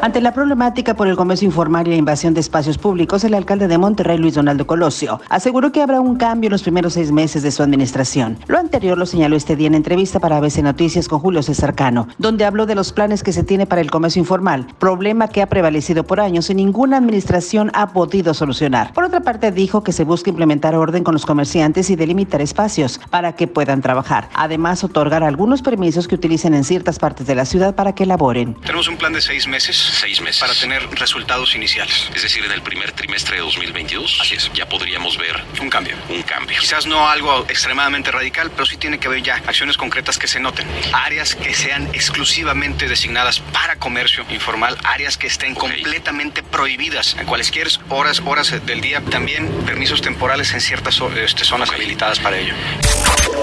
Ante la problemática por el comercio informal y la invasión de espacios públicos, el alcalde de Monterrey, Luis Donaldo Colosio, aseguró que habrá un cambio en los primeros seis meses de su administración. Lo anterior lo señaló este día en entrevista para ABC Noticias con Julio César Cano, donde habló de los planes que se tiene para el comercio informal, problema que ha prevalecido por años y ninguna administración ha podido solucionar. Por otra parte, dijo que se busca implementar orden con los comerciantes y delimitar espacios para que puedan trabajar. Además, otorgar algunos permisos que utilicen en ciertas partes de la ciudad para que elaboren. Tenemos un plan de seis meses seis meses. para tener resultados iniciales. Es decir, en el primer trimestre de 2022. Así es. Ya podríamos ver Un cambio. un cambio. Quizás no algo extremadamente radical, pero sí tiene que haber ya acciones concretas que se noten. Áreas que sean exclusivamente designadas para comercio informal, áreas que estén completamente prohibidas en cualesquier horas, horas del día. También permisos temporales en ciertas este, zonas habilitadas para ello.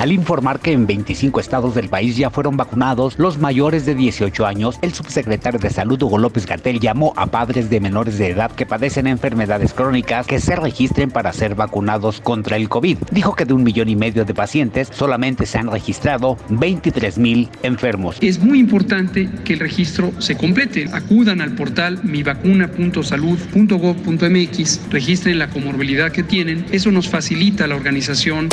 Al informar que en 25 estados del país ya fueron vacunados los mayores de 18 años, el subsecretario de Salud Hugo López llamó a padres de menores de edad que padecen enfermedades crónicas que se registren para ser vacunados contra el COVID. Dijo que de un millón y medio de pacientes solamente se han registrado 23 mil enfermos. Es muy importante que el registro se complete. Acudan al portal mivacuna.salud.gov.mx, registren la comorbilidad que tienen. Eso nos facilita la organización.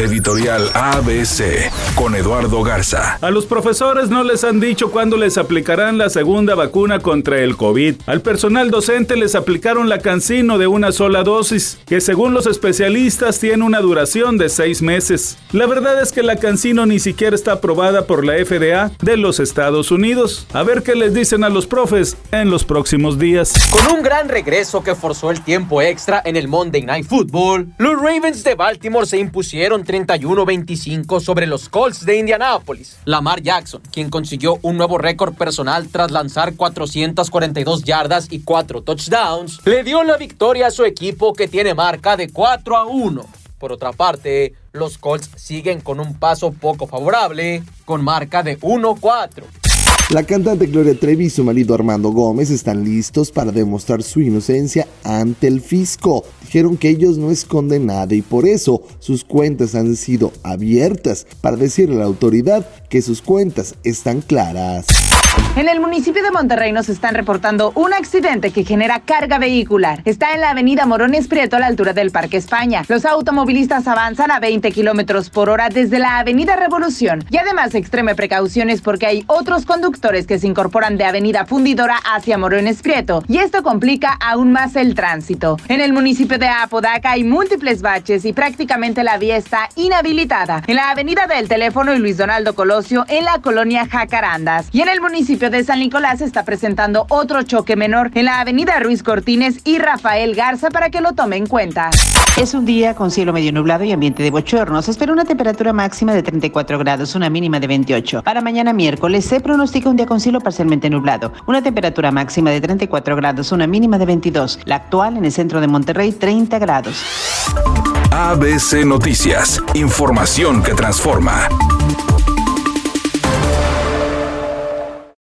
Editorial ABC con Eduardo Garza. A los profesores no les han dicho cuándo les aplicarán la segunda vacuna contra el COVID. Al personal docente les aplicaron la cancino de una sola dosis, que según los especialistas tiene una duración de seis meses. La verdad es que la cancino ni siquiera está aprobada por la FDA de los Estados Unidos. A ver qué les dicen a los profes en los próximos días. Con un gran regreso que forzó el tiempo extra en el Monday Night Football, los Ravens de Baltimore se impusieron 31-25 sobre los Colts de Indianápolis. Lamar Jackson, quien consiguió un nuevo récord personal tras lanzar 442 yardas y 4 touchdowns, le dio la victoria a su equipo que tiene marca de 4 a 1. Por otra parte, los Colts siguen con un paso poco favorable, con marca de 1-4. La cantante Gloria Trevi y su marido Armando Gómez están listos para demostrar su inocencia ante el fisco. Dijeron que ellos no esconden nada y por eso sus cuentas han sido abiertas para decirle a la autoridad que sus cuentas están claras. En el municipio de Monterrey nos están reportando un accidente que genera carga vehicular. Está en la avenida Morones Prieto a la altura del Parque España. Los automovilistas avanzan a 20 kilómetros por hora desde la avenida Revolución. Y además extreme precauciones porque hay otros conductores que se incorporan de avenida Fundidora hacia Morones Prieto. Y esto complica aún más el tránsito. En el municipio de Apodaca hay múltiples baches y prácticamente la vía está inhabilitada. En la avenida del Teléfono y Luis Donaldo Colosio en la colonia Jacarandas. Y en el municipio de San Nicolás está presentando otro choque menor en la avenida Ruiz Cortines y Rafael Garza para que lo tome en cuenta. Es un día con cielo medio nublado y ambiente de bochorno. Se espera una temperatura máxima de 34 grados, una mínima de 28. Para mañana miércoles se pronostica un día con cielo parcialmente nublado. Una temperatura máxima de 34 grados, una mínima de 22. La actual en el centro de Monterrey, 30 grados. ABC Noticias. Información que transforma.